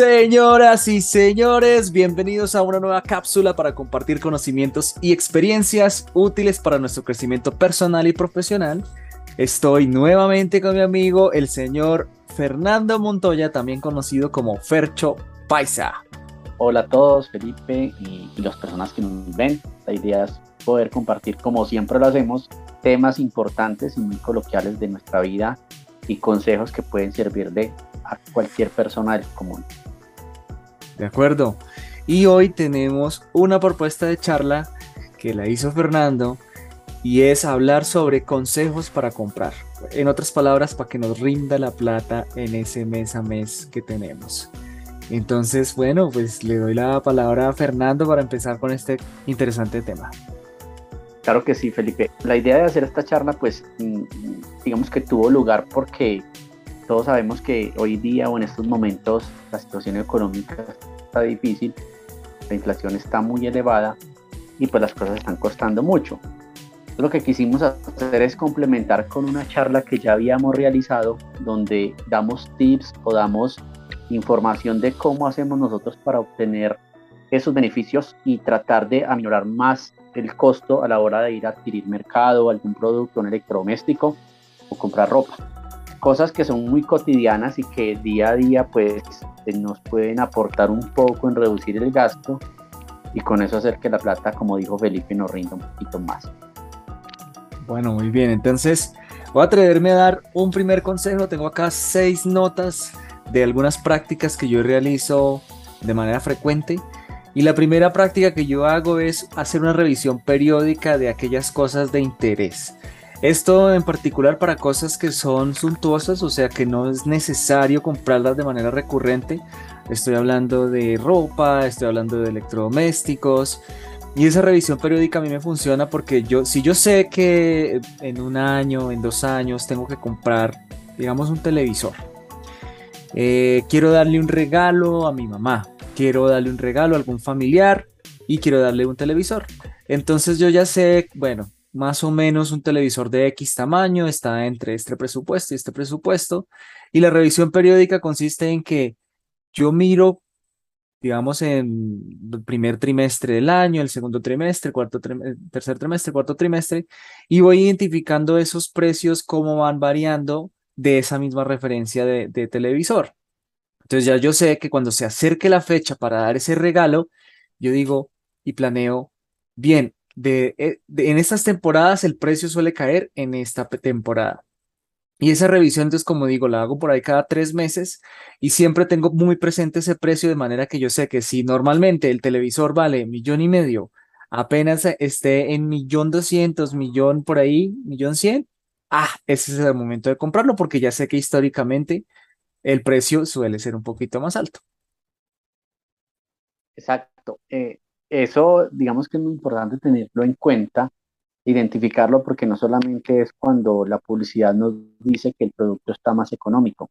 Señoras y señores, bienvenidos a una nueva cápsula para compartir conocimientos y experiencias útiles para nuestro crecimiento personal y profesional. Estoy nuevamente con mi amigo, el señor Fernando Montoya, también conocido como Fercho Paisa. Hola a todos, Felipe y, las personas que nos ven. La idea es poder compartir, como siempre lo hacemos, temas importantes y muy coloquiales de nuestra vida y consejos que pueden servir de a cualquier persona del común. De acuerdo. Y hoy tenemos una propuesta de charla que la hizo Fernando y es hablar sobre consejos para comprar. En otras palabras, para que nos rinda la plata en ese mes a mes que tenemos. Entonces, bueno, pues le doy la palabra a Fernando para empezar con este interesante tema. Claro que sí, Felipe. La idea de hacer esta charla, pues, mm, digamos que tuvo lugar porque todos sabemos que hoy día o en estos momentos la situación económica está difícil, la inflación está muy elevada y pues las cosas están costando mucho. lo que quisimos hacer es complementar con una charla que ya habíamos realizado donde damos tips o damos información de cómo hacemos nosotros para obtener esos beneficios y tratar de aminorar más el costo a la hora de ir a adquirir mercado, algún producto, un electrodoméstico o comprar ropa cosas que son muy cotidianas y que día a día pues eh, nos pueden aportar un poco en reducir el gasto y con eso hacer que la plata, como dijo Felipe, nos rinda un poquito más. Bueno, muy bien, entonces voy a atreverme a dar un primer consejo. Tengo acá seis notas de algunas prácticas que yo realizo de manera frecuente. Y la primera práctica que yo hago es hacer una revisión periódica de aquellas cosas de interés. Esto en particular para cosas que son suntuosas, o sea que no es necesario comprarlas de manera recurrente. Estoy hablando de ropa, estoy hablando de electrodomésticos. Y esa revisión periódica a mí me funciona porque yo, si yo sé que en un año, en dos años, tengo que comprar, digamos, un televisor. Eh, quiero darle un regalo a mi mamá, quiero darle un regalo a algún familiar y quiero darle un televisor. Entonces yo ya sé, bueno, más o menos un televisor de X tamaño está entre este presupuesto y este presupuesto. Y la revisión periódica consiste en que yo miro, digamos, en el primer trimestre del año, el segundo trimestre, cuarto tercer trimestre, cuarto trimestre, y voy identificando esos precios, cómo van variando de esa misma referencia de, de televisor. Entonces ya yo sé que cuando se acerque la fecha para dar ese regalo, yo digo y planeo, bien, eh, de, en estas temporadas el precio suele caer en esta temporada. Y esa revisión, entonces, como digo, la hago por ahí cada tres meses y siempre tengo muy presente ese precio de manera que yo sé que si normalmente el televisor vale millón y medio, apenas esté en millón doscientos, millón por ahí, millón cien, ah, ese es el momento de comprarlo porque ya sé que históricamente el precio suele ser un poquito más alto. Exacto. Eh, eso, digamos que es muy importante tenerlo en cuenta, identificarlo, porque no solamente es cuando la publicidad nos dice que el producto está más económico.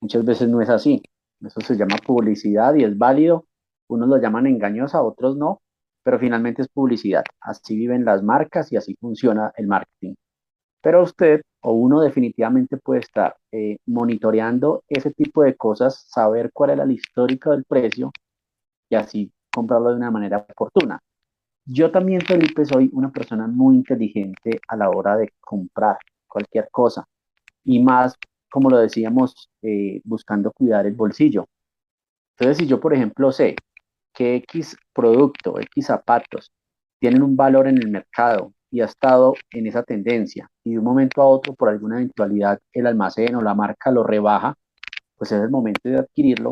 Muchas veces no es así. Eso se llama publicidad y es válido. Unos lo llaman engañosa, otros no, pero finalmente es publicidad. Así viven las marcas y así funciona el marketing. Pero usted o uno definitivamente puede estar eh, monitoreando ese tipo de cosas, saber cuál era la histórica del precio y así comprarlo de una manera oportuna. Yo también, Felipe, soy una persona muy inteligente a la hora de comprar cualquier cosa y más, como lo decíamos, eh, buscando cuidar el bolsillo. Entonces, si yo, por ejemplo, sé que X producto, X zapatos tienen un valor en el mercado y ha estado en esa tendencia y de un momento a otro, por alguna eventualidad, el almacén o la marca lo rebaja, pues es el momento de adquirirlo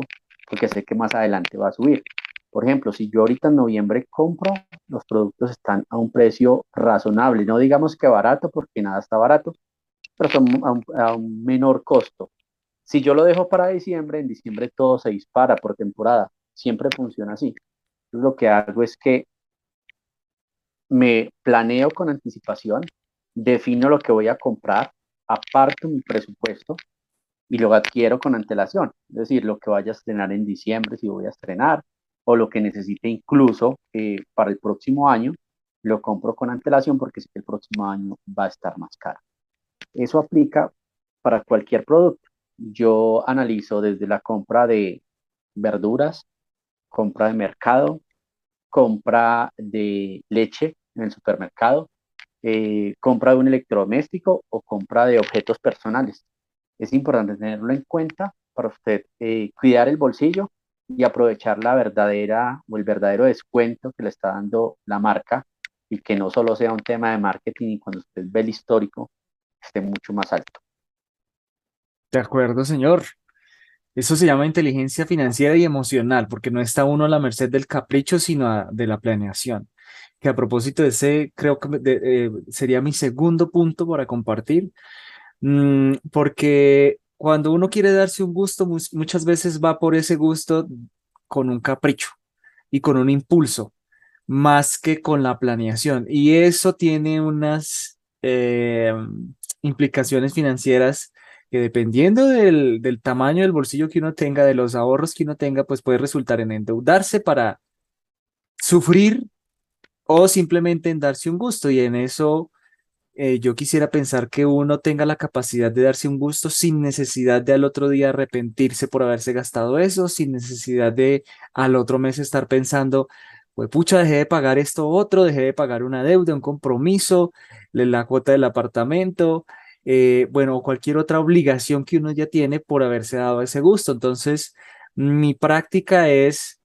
porque sé que más adelante va a subir. Por ejemplo, si yo ahorita en noviembre compro, los productos están a un precio razonable, no digamos que barato, porque nada está barato, pero son a un, menor costo. Si yo lo dejo para diciembre, en diciembre todo se dispara por temporada, siempre funciona así. Lo que hago es que me planeo con anticipación, defino lo que voy a comprar, aparto mi presupuesto y lo adquiero con antelación. Es decir, lo que vaya a estrenar en diciembre, si voy a estrenar, o lo que necesite incluso eh, para el próximo año, lo compro con antelación porque sé que el próximo año va a estar más caro. Eso aplica para cualquier producto. Yo analizo desde la compra de, verduras, compra de mercado, compra de leche en el supermercado, eh, compra de un electrodoméstico o compra de objetos personales. Es importante tenerlo en cuenta para usted eh, cuidar el bolsillo y aprovechar la verdadera o el verdadero descuento que le está dando la marca y que no solo sea un tema de marketing y cuando usted ve el histórico esté mucho más alto. De acuerdo, señor. Eso se llama inteligencia financiera y emocional, porque no está uno a la merced del capricho, sino de la planeación. Que a propósito de ese, creo que eh, sería mi segundo punto para compartir, mm, porque cuando uno quiere darse un gusto, muchas veces va por ese gusto con un capricho y con un impulso, más que con la planeación. Y eso tiene unas eh, implicaciones financieras que dependiendo del, del, tamaño del bolsillo que uno tenga, de los ahorros que uno tenga, pues puede resultar en endeudarse para sufrir o simplemente en darse un gusto. Y en eso eh, yo quisiera pensar que uno tenga la capacidad de darse un gusto sin necesidad de al otro día arrepentirse por haberse gastado eso, sin necesidad de al otro mes estar pensando, pues pucha, dejé de pagar esto otro, dejé de pagar una deuda, un compromiso, la cuota del apartamento, eh, bueno, cualquier otra obligación que uno ya tiene por haberse dado ese gusto. Entonces, mi práctica es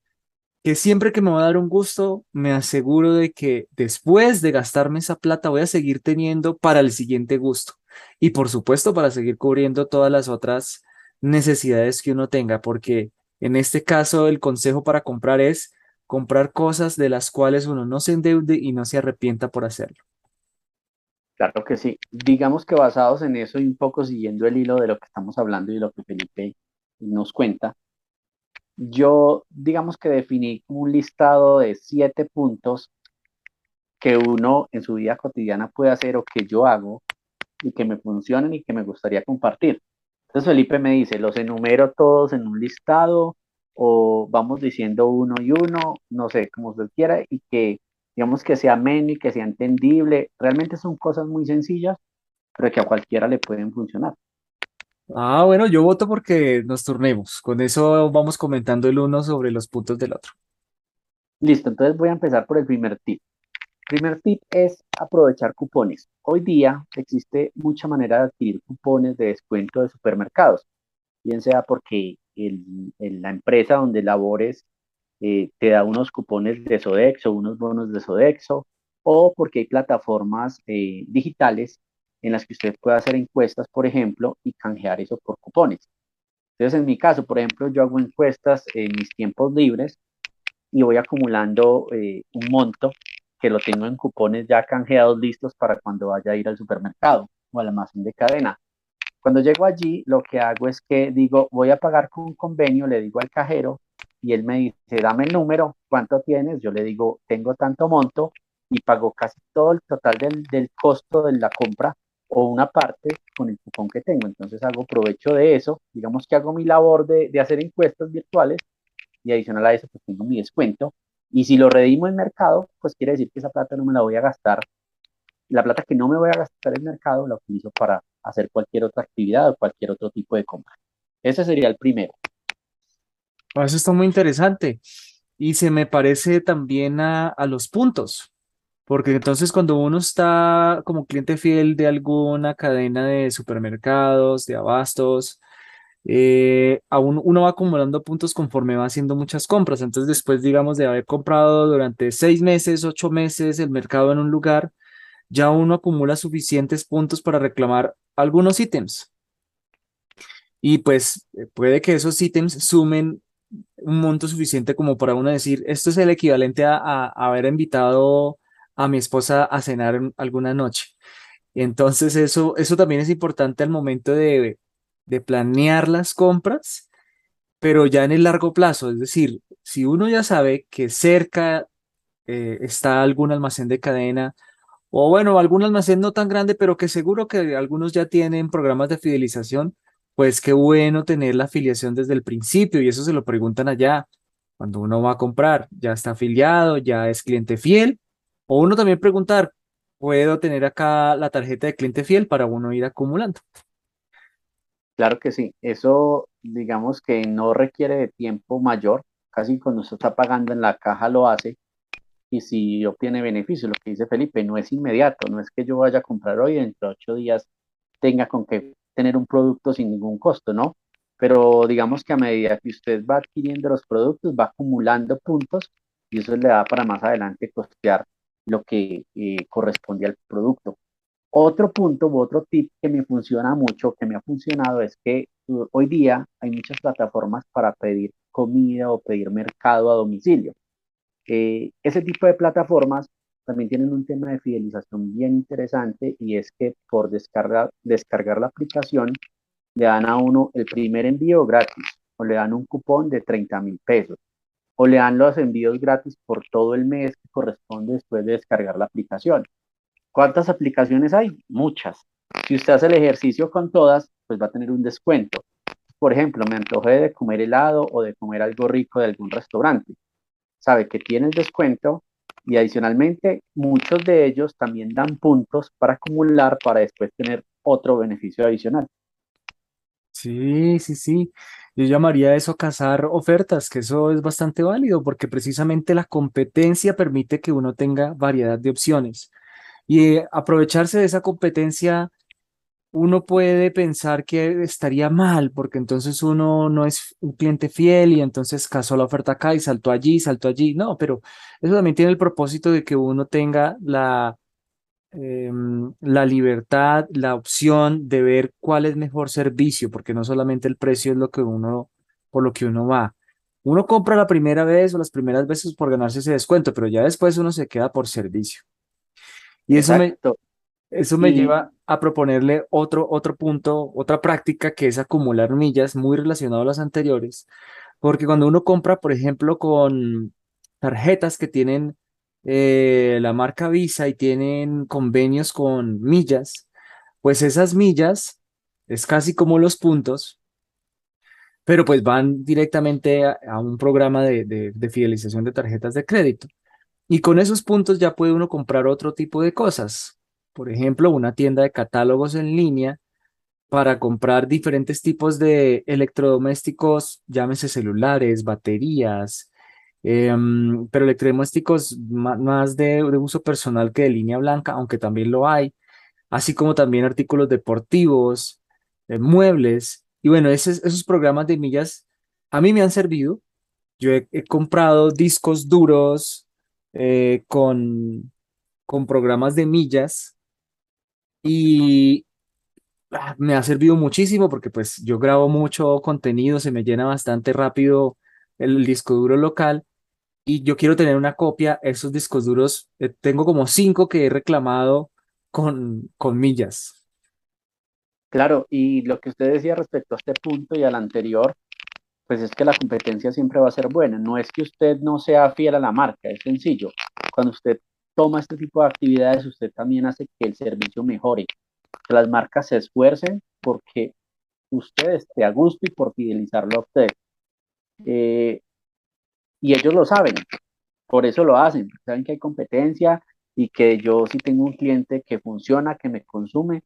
que siempre que me va a dar un gusto, me aseguro de que después de gastarme esa plata voy a seguir teniendo para el siguiente gusto. Y por supuesto, para seguir cubriendo todas las otras necesidades que uno tenga, porque en este caso el consejo para comprar es comprar cosas de las cuales uno no se endeude y no se arrepienta por hacerlo. Claro que sí. Digamos que basados en eso y un poco siguiendo el hilo de lo que estamos hablando y lo que Felipe nos cuenta, yo digamos que definí un listado de siete puntos que uno en su vida cotidiana puede hacer o que yo hago y que me funcionan y que me gustaría compartir. Entonces Felipe me dice, los enumero todos en un listado o vamos diciendo uno y uno, no sé, como usted quiera, y que digamos que sea ameno y que sea entendible. Realmente son cosas muy sencillas, pero que a cualquiera le pueden funcionar. Ah, bueno, yo voto porque nos turnemos. Con eso vamos comentando el uno sobre los puntos del otro. Listo, entonces voy a empezar por el primer tip. El primer tip es aprovechar cupones. Hoy día existe mucha manera de adquirir cupones de descuento de supermercados, bien sea porque la empresa donde labores eh, te da unos cupones de Sodexo, unos bonos de Sodexo, o porque hay plataformas eh, digitales en las que usted puede hacer encuestas, por ejemplo, y canjear eso por cupones. Entonces, en mi caso, por ejemplo, yo hago encuestas en mis tiempos libres y voy acumulando eh, un monto que lo tengo en cupones ya canjeados listos para cuando vaya a ir al supermercado o al almacén de cadena. Cuando llego allí, lo que hago es que digo, voy a pagar con un convenio, le digo al cajero, y él me dice, dame el número, ¿cuánto tienes? Yo le digo, tengo tanto monto y pago casi todo el total del, costo de la compra o una parte con el cupón que tengo. Entonces hago provecho de eso, digamos que hago mi labor de, de hacer encuestas virtuales y adicional a eso pues tengo mi descuento. Y si lo redimo en mercado, pues quiere decir que esa plata no me la voy a gastar. La plata que no me voy a gastar en mercado la utilizo para hacer cualquier otra actividad o cualquier otro tipo de compra. Ese sería el primero. Eso está muy interesante. Y se me parece también a, los puntos, porque entonces cuando uno está como cliente fiel de alguna cadena de supermercados, de abastos, eh, aún uno va acumulando puntos conforme va haciendo muchas compras. Entonces después, digamos, de haber comprado durante seis meses, ocho meses el mercado en un lugar, ya uno acumula suficientes puntos para reclamar algunos ítems. Y pues eh, puede que esos ítems sumen un monto suficiente como para uno decir, esto es el equivalente a, haber invitado a mi esposa a cenar alguna noche. Entonces eso, eso también es importante al momento de, de planear las compras, pero ya en el largo plazo, es decir, si uno ya sabe que cerca eh, está algún almacén de cadena, o bueno, algún almacén no tan grande, pero que seguro que algunos ya tienen programas de fidelización, pues qué bueno tener la afiliación desde el principio y eso se lo preguntan allá. Cuando uno va a comprar, ya está afiliado, ya es cliente fiel. O uno también preguntar, ¿puedo tener acá la tarjeta de cliente fiel para uno ir acumulando? Claro que sí. Eso digamos que no requiere de tiempo mayor, casi cuando usted está pagando en la caja lo hace, y si obtiene beneficio, lo que dice Felipe, no es inmediato, no es que yo vaya a comprar hoy y dentro de ocho días tenga con que tener un producto sin ningún costo, ¿no? Pero digamos que a medida que usted va adquiriendo los productos, va acumulando puntos y eso le da para más adelante costear lo que eh, corresponde al producto. Otro punto u otro tip que me funciona mucho, que me ha funcionado, es que uh, hoy día hay muchas plataformas para pedir comida o pedir mercado a domicilio. Eh, ese tipo de plataformas también tienen un tema de fidelización bien interesante y es que por descargar, descargar la aplicación le dan a uno el primer envío gratis o le dan un cupón de 30 mil pesos o le dan los envíos gratis por todo el mes que corresponde después de descargar la aplicación. ¿Cuántas aplicaciones hay? Muchas. Si usted hace el ejercicio con todas, pues va a tener un descuento. Por ejemplo, me antojé de comer helado o de comer algo rico de algún restaurante. Sabe que tiene el descuento y adicionalmente muchos de ellos también dan puntos para acumular para después tener otro beneficio adicional. Sí, sí, sí. Yo llamaría eso cazar ofertas, que eso es bastante válido porque precisamente la competencia permite que uno tenga variedad de opciones. Y aprovecharse de esa competencia, uno puede pensar que estaría mal porque entonces uno no es un cliente fiel y entonces cazó la oferta acá y saltó allí, saltó allí. No, pero eso también tiene el propósito de que uno tenga la Em, la libertad, la opción de ver cuál es mejor servicio, porque no solamente el precio es lo que uno, por lo que uno va. Uno compra la primera vez o las primeras veces por ganarse ese descuento, pero ya después uno se queda por servicio. Y eso me, eso me lleva a proponerle otro, otro punto, otra práctica que es acumular millas, muy relacionado a las anteriores, porque cuando uno compra, por ejemplo, con tarjetas que tienen eh, la marca Visa y tienen convenios con millas, pues esas millas es casi como los puntos, pero pues van directamente a, un programa de, de, fidelización de tarjetas de crédito. Y con esos puntos ya puede uno comprar otro tipo de cosas. Por ejemplo, una tienda de catálogos en línea para comprar diferentes tipos de electrodomésticos, llámese celulares, baterías, Em, pero electrodomésticos más de, uso personal que de línea blanca, aunque también lo hay, así como también artículos deportivos, eh, muebles. Y bueno, esos, programas de millas a mí me han servido. Yo he, comprado discos duros eh, con, con programas de millas y ah, me ha servido muchísimo porque pues yo grabo mucho contenido, se me llena bastante rápido el disco duro local y yo quiero tener una copia, esos discos duros, eh, tengo como cinco que he reclamado con, con millas. Claro, y lo que usted decía respecto a este punto y al anterior, pues es que la competencia siempre va a ser buena. No es que usted no sea fiel a la marca, es sencillo. Cuando usted toma este tipo de actividades, usted también hace que el servicio mejore, que las marcas se esfuercen porque usted esté a gusto y por fidelizarlo a usted. Eh, y ellos lo saben, por eso lo hacen, saben que hay competencia y que yo si tengo un cliente que funciona, que me consume,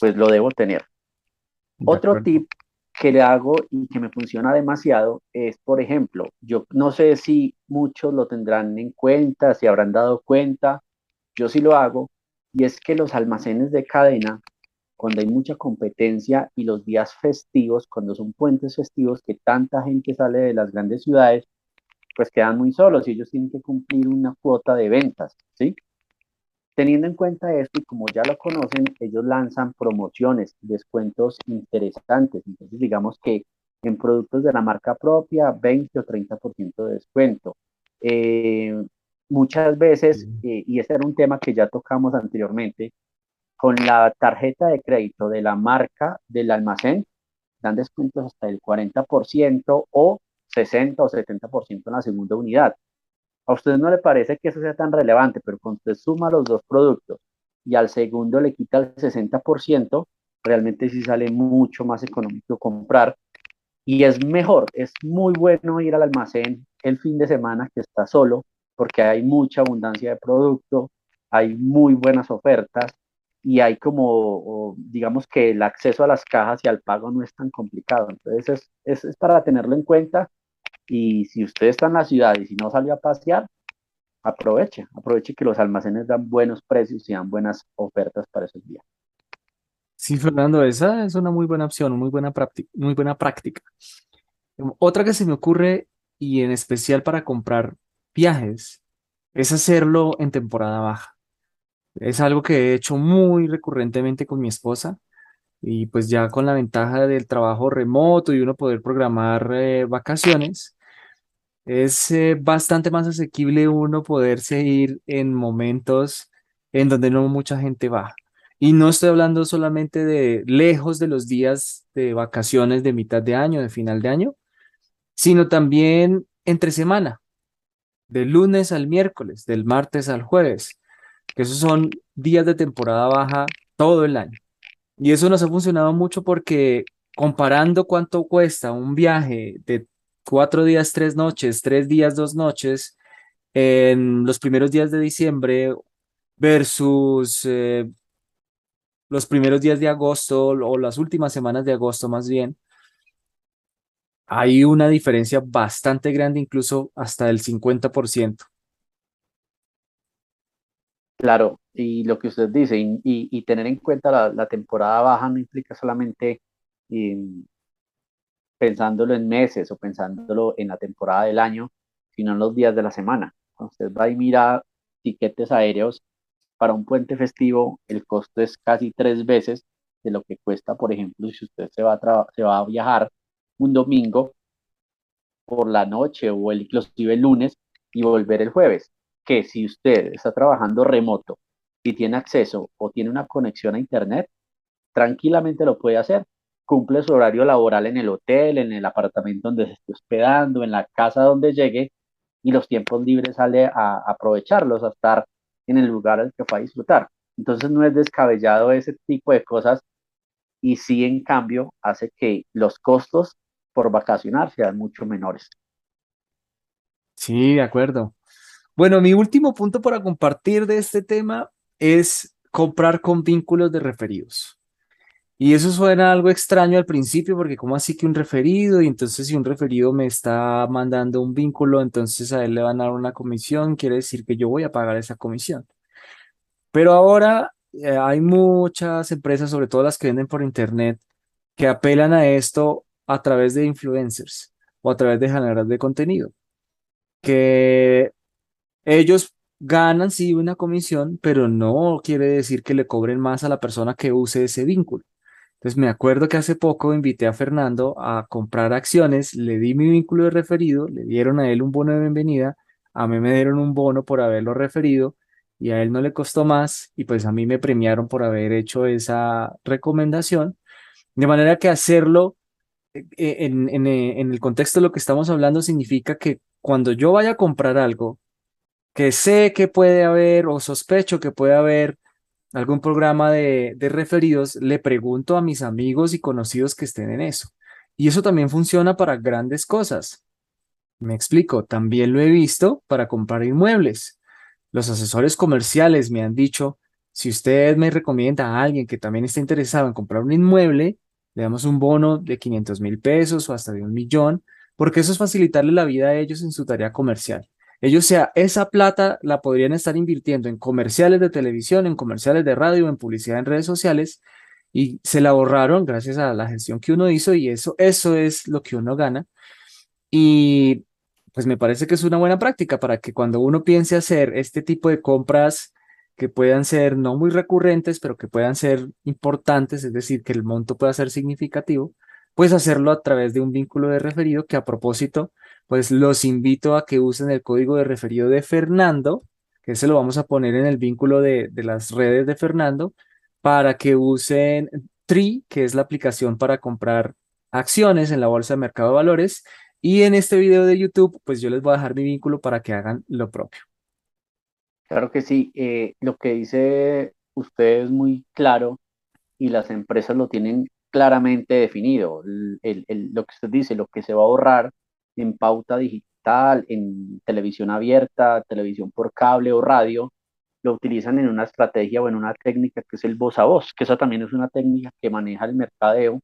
pues lo debo tener. Otro tip que le hago y que me funciona demasiado es, por ejemplo, yo no sé si muchos lo tendrán en cuenta, si habrán dado cuenta, yo sí lo hago, y es que los almacenes de cadena, cuando hay mucha competencia y los días festivos, cuando son puentes festivos, que tanta gente sale de las grandes ciudades, pues quedan muy solos y ellos tienen que cumplir una cuota de ventas, ¿sí? Teniendo en cuenta esto y como ya lo conocen, ellos lanzan promociones, descuentos interesantes. Entonces, digamos que en productos de la marca propia, 20 o 30% de descuento. Eh, muchas veces, eh, y ese era un tema que ya tocamos anteriormente, con la tarjeta de crédito de la marca del almacén, dan descuentos hasta el 40% o 60 o 70% en la segunda unidad. A usted no le parece que eso sea tan relevante, pero cuando usted suma los dos productos y al segundo le quita el 60%, realmente sí sale mucho más económico comprar y es mejor, es muy bueno ir al almacén el fin de semana que está solo porque hay mucha abundancia de producto, hay muy buenas ofertas y hay como, digamos que el acceso a las cajas y al pago no es tan complicado. Entonces es, es, para tenerlo en cuenta y si usted está en la ciudad y si no salió a pasear, aproveche, aproveche que los almacenes dan buenos precios y dan buenas ofertas para esos días. Sí, Fernando, esa es una muy buena opción, muy buena práctica, muy buena práctica. Otra que se me ocurre, y en especial para comprar viajes, es hacerlo en temporada baja. Es algo que he hecho muy recurrentemente con mi esposa y pues ya con la ventaja del trabajo remoto y uno poder programar eh, vacaciones, es eh, bastante más asequible uno poderse ir en momentos en donde no mucha gente va. Y no estoy hablando solamente de lejos de los días de vacaciones de mitad de año, de final de año, sino también entre semana, de lunes al miércoles, del martes al jueves, que esos son días de temporada baja todo el año. Y eso nos ha funcionado mucho porque comparando cuánto cuesta un viaje de cuatro días, tres noches, tres días, dos noches, en los primeros días de diciembre versus eh, los primeros días de agosto o las últimas semanas de agosto más bien, hay una diferencia bastante grande, incluso hasta del 50%. Claro, y lo que usted dice, y, tener en cuenta la, temporada baja no implica solamente pensándolo en meses o pensándolo en la temporada del año, sino en los días de la semana. Usted va y mira tiquetes aéreos para un puente festivo el costo es casi tres veces de lo que cuesta, por ejemplo, si usted se va a, se va a viajar un domingo por la noche o el, inclusive el lunes y volver el jueves. Que si usted está trabajando remoto y tiene acceso o tiene una conexión a internet, tranquilamente lo puede hacer. Cumple su horario laboral en el hotel, en el apartamento donde se esté hospedando, en la casa donde llegue y los tiempos libres sale a aprovecharlos, a estar en el lugar al que fue a disfrutar. Entonces no es descabellado ese tipo de cosas y sí en cambio hace que los costos por vacacionar sean mucho menores. Sí, de acuerdo. Bueno, mi último punto para compartir de este tema es comprar con vínculos de referidos. Y eso suena algo extraño al principio, porque ¿cómo así que un referido? Y entonces si un referido me está mandando un vínculo, entonces a él le van a dar una comisión, quiere decir que yo voy a pagar esa comisión. Pero ahora eh, hay muchas empresas, sobre todo las que venden por internet, que apelan a esto a través de influencers o a través de generadores de contenido, que ellos ganan sí una comisión, pero no quiere decir que le cobren más a la persona que use ese vínculo. Entonces me acuerdo que hace poco invité a Fernando a comprar acciones, le di mi vínculo de referido, le dieron a él un bono de bienvenida, a mí me dieron un bono por haberlo referido y a él no le costó más y pues a mí me premiaron por haber hecho esa recomendación. De manera que hacerlo eh, eh, en, eh, en el contexto de lo que estamos hablando significa que cuando yo vaya a comprar algo que sé que puede haber o sospecho que puede haber algún programa de, referidos, le pregunto a mis amigos y conocidos que estén en eso. Y eso también funciona para grandes cosas. Me explico, también lo he visto para comprar inmuebles. Los asesores comerciales me han dicho, si usted me recomienda a alguien que también está interesado en comprar un inmueble, le damos un bono de 500 mil pesos o hasta de un millón, porque eso es facilitarle la vida a ellos en su tarea comercial. Ellos sea, esa plata la podrían estar invirtiendo en comerciales de televisión, en comerciales de radio, en publicidad en redes sociales y se la ahorraron gracias a la gestión que uno hizo y eso, eso es lo que uno gana. Y pues me parece que es una buena práctica para que cuando uno piense hacer este tipo de compras que puedan ser no muy recurrentes, pero que puedan ser importantes, es decir, que el monto pueda ser significativo, pues hacerlo a través de un vínculo de referido que a propósito pues los invito a que usen el código de referido de Fernando, que se lo vamos a poner en el vínculo de, las redes de Fernando, para que usen Tri, que es la aplicación para comprar acciones en la bolsa de mercado de valores. Y en este video de YouTube, pues yo les voy a dejar mi vínculo para que hagan lo propio. Claro que sí. Eh, lo que dice usted es muy claro y las empresas lo tienen claramente definido. lo que usted dice, lo que se va a ahorrar en pauta digital, en televisión abierta, televisión por cable o radio, lo utilizan en una estrategia o en una técnica que es el voz a voz, que esa también es una técnica que maneja el mercadeo,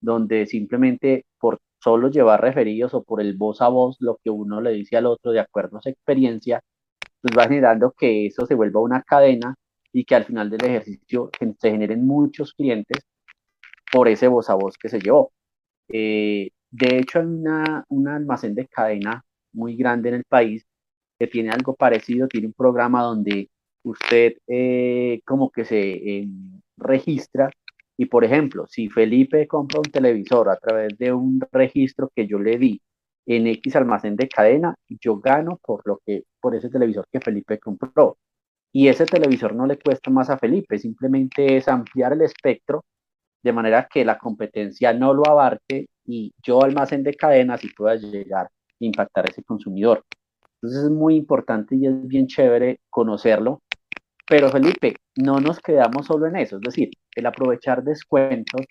donde simplemente por solo llevar referidos o por el voz a voz, lo que uno le dice al otro de acuerdo a su experiencia, pues va generando que eso se vuelva una cadena y que al final del ejercicio se generen muchos clientes por ese voz a voz que se llevó. Eh, de hecho, hay una, un almacén de cadena muy grande en el país que tiene algo parecido, tiene un programa donde usted eh, como que se eh, registra y por ejemplo, si Felipe compra un televisor a través de un registro que yo le di en X almacén de cadena, yo gano por lo que por ese televisor que Felipe compró. Y ese televisor no le cuesta más a Felipe, simplemente es ampliar el espectro de manera que la competencia no lo abarque y yo almacén de cadena si pueda llegar a impactar a ese consumidor. Entonces es muy importante y es bien chévere conocerlo. Pero Felipe, no nos quedamos solo en eso, es decir, el aprovechar descuentos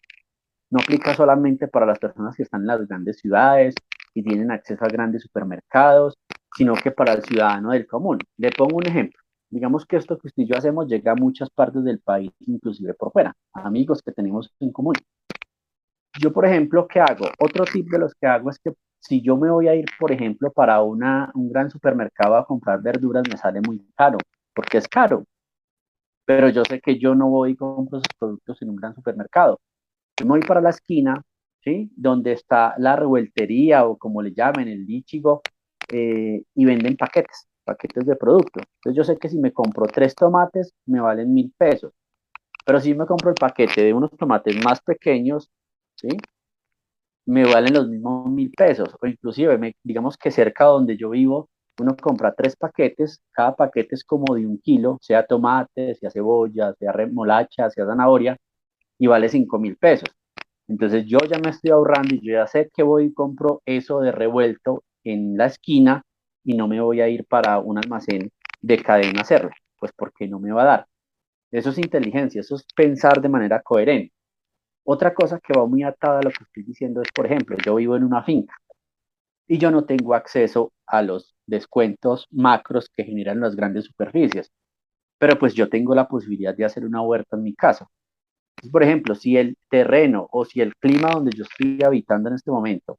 no aplica solamente para las personas que están en las grandes ciudades y tienen acceso a grandes supermercados, sino que para el ciudadano del común. Le pongo un ejemplo. Digamos que esto que usted y yo hacemos llega a muchas partes del país, inclusive por fuera, amigos que tenemos en común. Yo, por ejemplo, ¿qué hago? Otro tip de los que hago es que si yo me voy a ir, por ejemplo, para una, un gran supermercado a comprar verduras, me sale muy caro, porque es caro. Pero yo sé que yo no voy y compro esos productos en un gran supermercado. Yo me voy para la esquina, ¿sí? Donde está la revueltería o como le llamen, el lichigo, eh, y venden paquetes, paquetes de productos. Entonces yo sé que si me compro tres tomates, me valen mil pesos. Pero si me compro el paquete de unos tomates más pequeños, ¿sí? me valen los mismos mil pesos, o inclusive, digamos que cerca donde yo vivo, uno compra tres paquetes, cada paquete es como de un kilo, sea tomate, sea cebolla, sea remolacha, sea zanahoria, y vale cinco mil pesos. Entonces yo ya me estoy ahorrando y yo ya sé que voy y compro eso de revuelto en la esquina y no me voy a ir para un almacén de cadena a hacerlo, pues porque no me va a dar. Eso es inteligencia, eso es pensar de manera coherente. Otra cosa que va muy atada a lo que estoy diciendo es, por ejemplo, yo vivo en una finca y yo no tengo acceso a los descuentos macros que generan las grandes superficies, pero pues yo tengo la posibilidad de hacer una huerta en mi casa. Por ejemplo, si el terreno o si el clima donde yo estoy habitando en este momento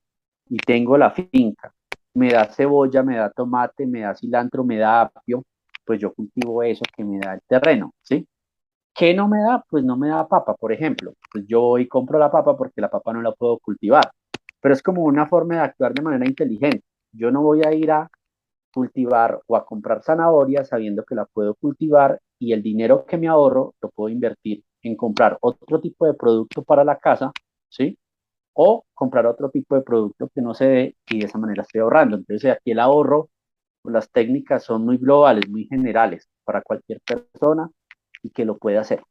y tengo la finca me da cebolla, me da tomate, me da cilantro, me da apio, pues yo cultivo eso que me da el terreno, ¿sí? ¿Qué no me da? Pues no me da papa, por ejemplo. Pues yo voy y compro la papa porque la papa no la puedo cultivar. Pero es como una forma de actuar de manera inteligente. Yo no voy a ir a cultivar o a comprar zanahorias sabiendo que la puedo cultivar y el dinero que me ahorro lo puedo invertir en comprar otro tipo de producto para la casa, ¿sí? O comprar otro tipo de producto que no se dé y de esa manera estoy ahorrando. Entonces aquí el ahorro, las técnicas son muy globales, muy generales para cualquier persona y que lo puede hacer.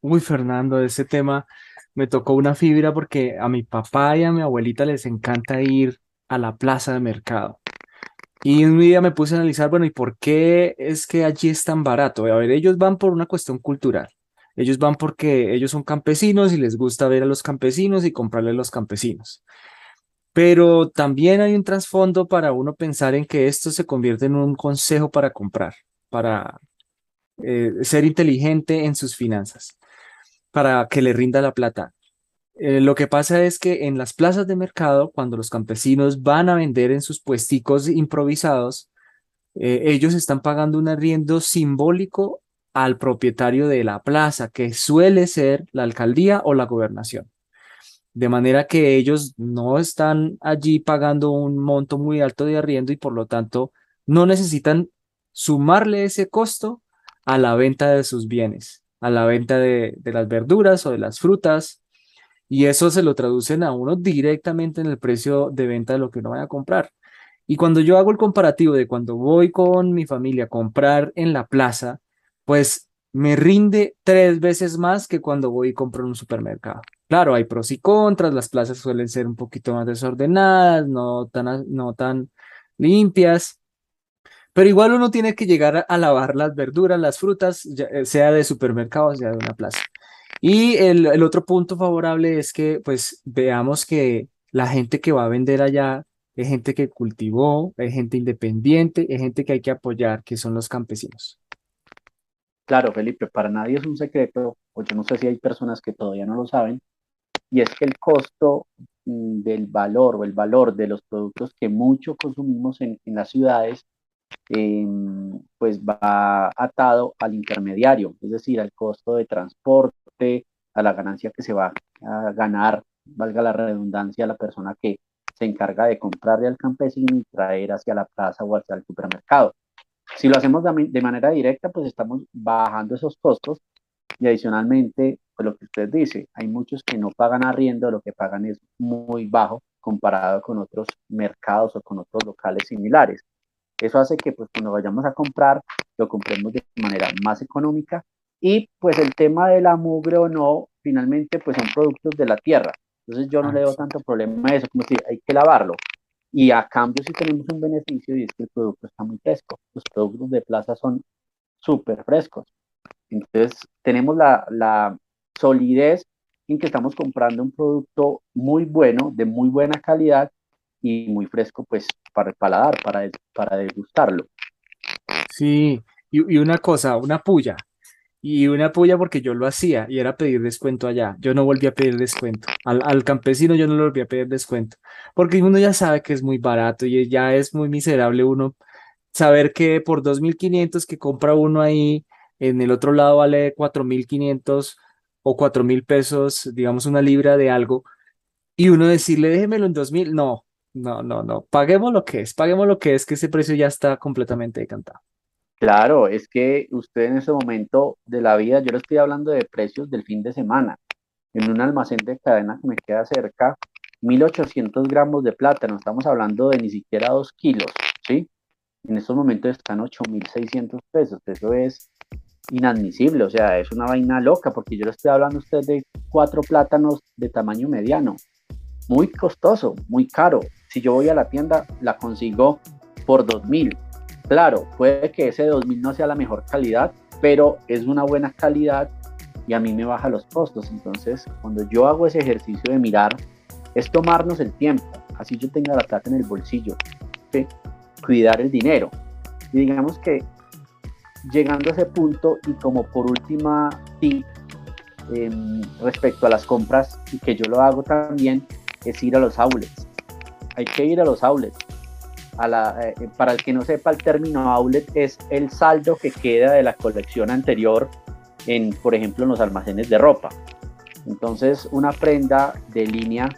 Uy, Fernando, ese tema me tocó una fibra porque a mi papá y a mi abuelita les encanta ir a la plaza de mercado. Y un día me puse a analizar, bueno, ¿y por qué es que allí es tan barato? A ver, ellos van por una cuestión cultural. Ellos van porque ellos son campesinos y les gusta ver a los campesinos y comprarle a los campesinos. Pero también hay un trasfondo para uno pensar en que esto se convierte en un consejo para comprar, para eh, ser inteligente en sus finanzas para que le rinda la plata. Eh, lo que pasa es que en las plazas de mercado, cuando los campesinos van a vender en sus puesticos improvisados, eh, ellos están pagando un arriendo simbólico al propietario de la plaza, que suele ser la alcaldía o la gobernación. De manera que ellos no están allí pagando un monto muy alto de arriendo y por lo tanto no necesitan sumarle ese costo a la venta de sus bienes, a la venta de, las verduras o de las frutas, y eso se lo traducen a uno directamente en el precio de venta de lo que uno vaya a comprar. Y cuando yo hago el comparativo de cuando voy con mi familia a comprar en la plaza, pues me rinde tres veces más que cuando voy y compro en un supermercado. Claro, hay pros y contras, las plazas suelen ser un poquito más desordenadas, no tan, no tan limpias, pero igual uno tiene que llegar a, lavar las verduras, las frutas, eh, sea de supermercado, sea de una plaza. Y el, otro punto favorable es que pues veamos que la gente que va a vender allá es gente que cultivó, es gente independiente, es gente que hay que apoyar, que son los campesinos. Claro, Felipe, para nadie es un secreto, o yo no sé si hay personas que todavía no lo saben, y es que el costo mm, del valor o el valor de los productos que mucho consumimos en las ciudades, em, pues va atado al intermediario, es decir, al costo de transporte, a la ganancia que se va a ganar, valga la redundancia, a la persona que se encarga de comprarle al campesino y traer hacia la plaza o hacia el supermercado. Si lo hacemos de, manera directa, pues estamos bajando esos costos y adicionalmente, pues lo que usted dice, hay muchos que no pagan arriendo, lo que pagan es muy bajo comparado con otros mercados o con otros locales similares. Eso hace que pues cuando vayamos a comprar, lo compremos de manera más económica y pues el tema de la mugre o no, finalmente pues son productos de la tierra. Entonces yo no le veo tanto problema a eso, como si hay que lavarlo. Y a cambio sí tenemos un beneficio y es que el producto está muy fresco. Los productos de plaza son súper frescos. Entonces tenemos la, la solidez en que estamos comprando un producto muy bueno, de muy buena calidad y muy fresco pues para el paladar, para, para degustarlo. Sí, y, y una cosa, una puya y una puya porque yo lo hacía y era pedir descuento allá. Yo no volví a pedir descuento. Al, al, campesino yo no le volví a pedir descuento. Porque uno ya sabe que es muy barato y ya es muy miserable uno saber que por 2.500 que compra uno ahí, en el otro lado vale 4.500 o 4.000 pesos, digamos una libra de algo, y uno decirle déjemelo en 2.000, no, no, no, no, paguemos lo que es, paguemos lo que es, que ese precio ya está completamente decantado. Claro, es que usted en ese momento de la vida, yo le estoy hablando de precios del fin de semana, en un almacén de cadena que me queda cerca, 1800 gramos de plátano, estamos hablando de ni siquiera 2 kilos, ¿sí? En estos momentos están 8600 pesos, eso es inadmisible, o sea, es una vaina loca, porque yo le estoy hablando a usted de cuatro plátanos de tamaño mediano, muy costoso, muy caro. Si yo voy a la tienda, la consigo por 2000 Claro, puede que ese 2000 no sea la mejor calidad, pero es una buena calidad y a mí me baja los costos. Entonces, cuando yo hago ese ejercicio de mirar, es tomarnos el tiempo, así yo tenga la plata en el bolsillo, cuidar el dinero. Y digamos que llegando a ese punto y como por última tip em, respecto a las compras y que yo lo hago también es ir a los outlets. Hay que ir a los outlets eh, eh, para el que no sepa el término outlet es el saldo que queda de la colección anterior en, por ejemplo, en los almacenes de ropa. Entonces, una prenda de línea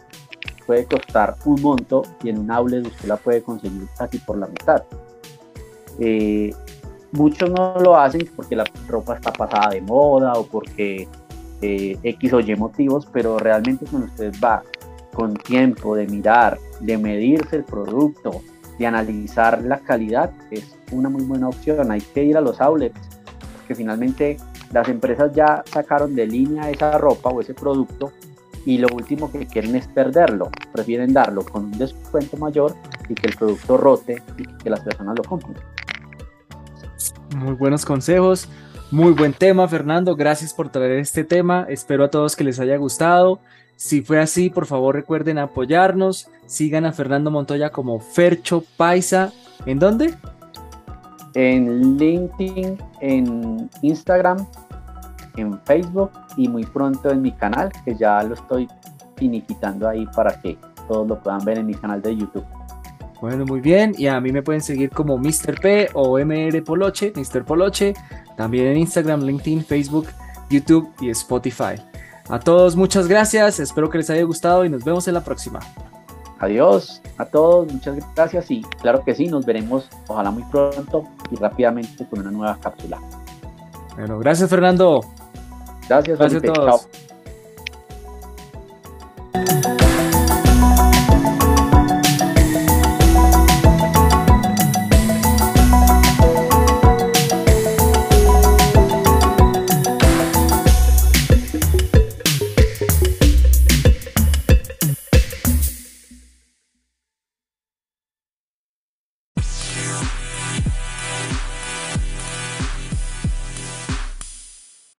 puede costar un monto y en un outlet usted la puede conseguir casi por la mitad. Eh, muchos no lo hacen porque la ropa está pasada de moda o porque X o Y motivos, pero realmente cuando usted va con tiempo de mirar, de medirse el producto, de analizar la calidad es una muy buena opción. Hay que ir a los outlets, porque finalmente las empresas ya sacaron de línea esa ropa o ese producto y lo último que quieren es perderlo. Prefieren darlo con un descuento mayor y que el producto rote y que las personas lo compren. Muy buenos consejos. Muy buen tema, Fernando. Gracias por traer este tema. Espero a todos que les haya gustado. Si fue así, por favor recuerden apoyarnos. Sigan a Fernando Montoya como Fercho Paisa. ¿En dónde? En LinkedIn, en Instagram, en Facebook y muy pronto en mi canal, que ya lo estoy finiquitando ahí para que todos lo puedan ver en mi canal de YouTube. Bueno, muy bien. Y a mí me pueden seguir como Mr. P o MR Poloche, Mr. Poloche. También en Instagram, LinkedIn, Facebook, YouTube y Spotify. A todos muchas gracias, espero que les haya gustado y nos vemos en la próxima. Adiós a todos, muchas gracias y claro que sí, nos veremos ojalá muy pronto y rápidamente con una nueva cápsula. Bueno, gracias Fernando. Gracias, gracias a todos. Chao.